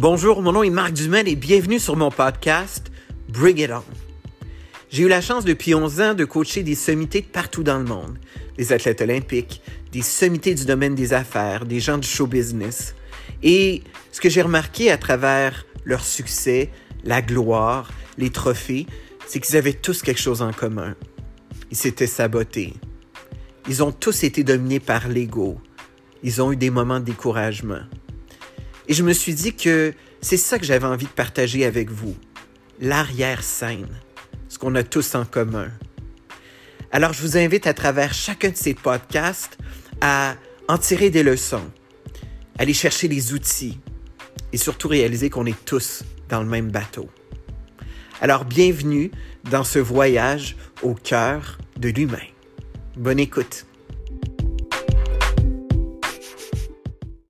Bonjour, mon nom est Marc Dumel et bienvenue sur mon podcast Bring It On. J'ai eu la chance depuis 11 ans de coacher des sommités de partout dans le monde, des athlètes olympiques, des sommités du domaine des affaires, des gens du show business. Et ce que j'ai remarqué à travers leur succès, la gloire, les trophées, c'est qu'ils avaient tous quelque chose en commun. Ils s'étaient sabotés. Ils ont tous été dominés par l'ego. Ils ont eu des moments de découragement. Et je me suis dit que c'est ça que j'avais envie de partager avec vous, l'arrière-scène, ce qu'on a tous en commun. Alors je vous invite à travers chacun de ces podcasts à en tirer des leçons, aller chercher les outils et surtout réaliser qu'on est tous dans le même bateau. Alors bienvenue dans ce voyage au cœur de l'humain. Bonne écoute.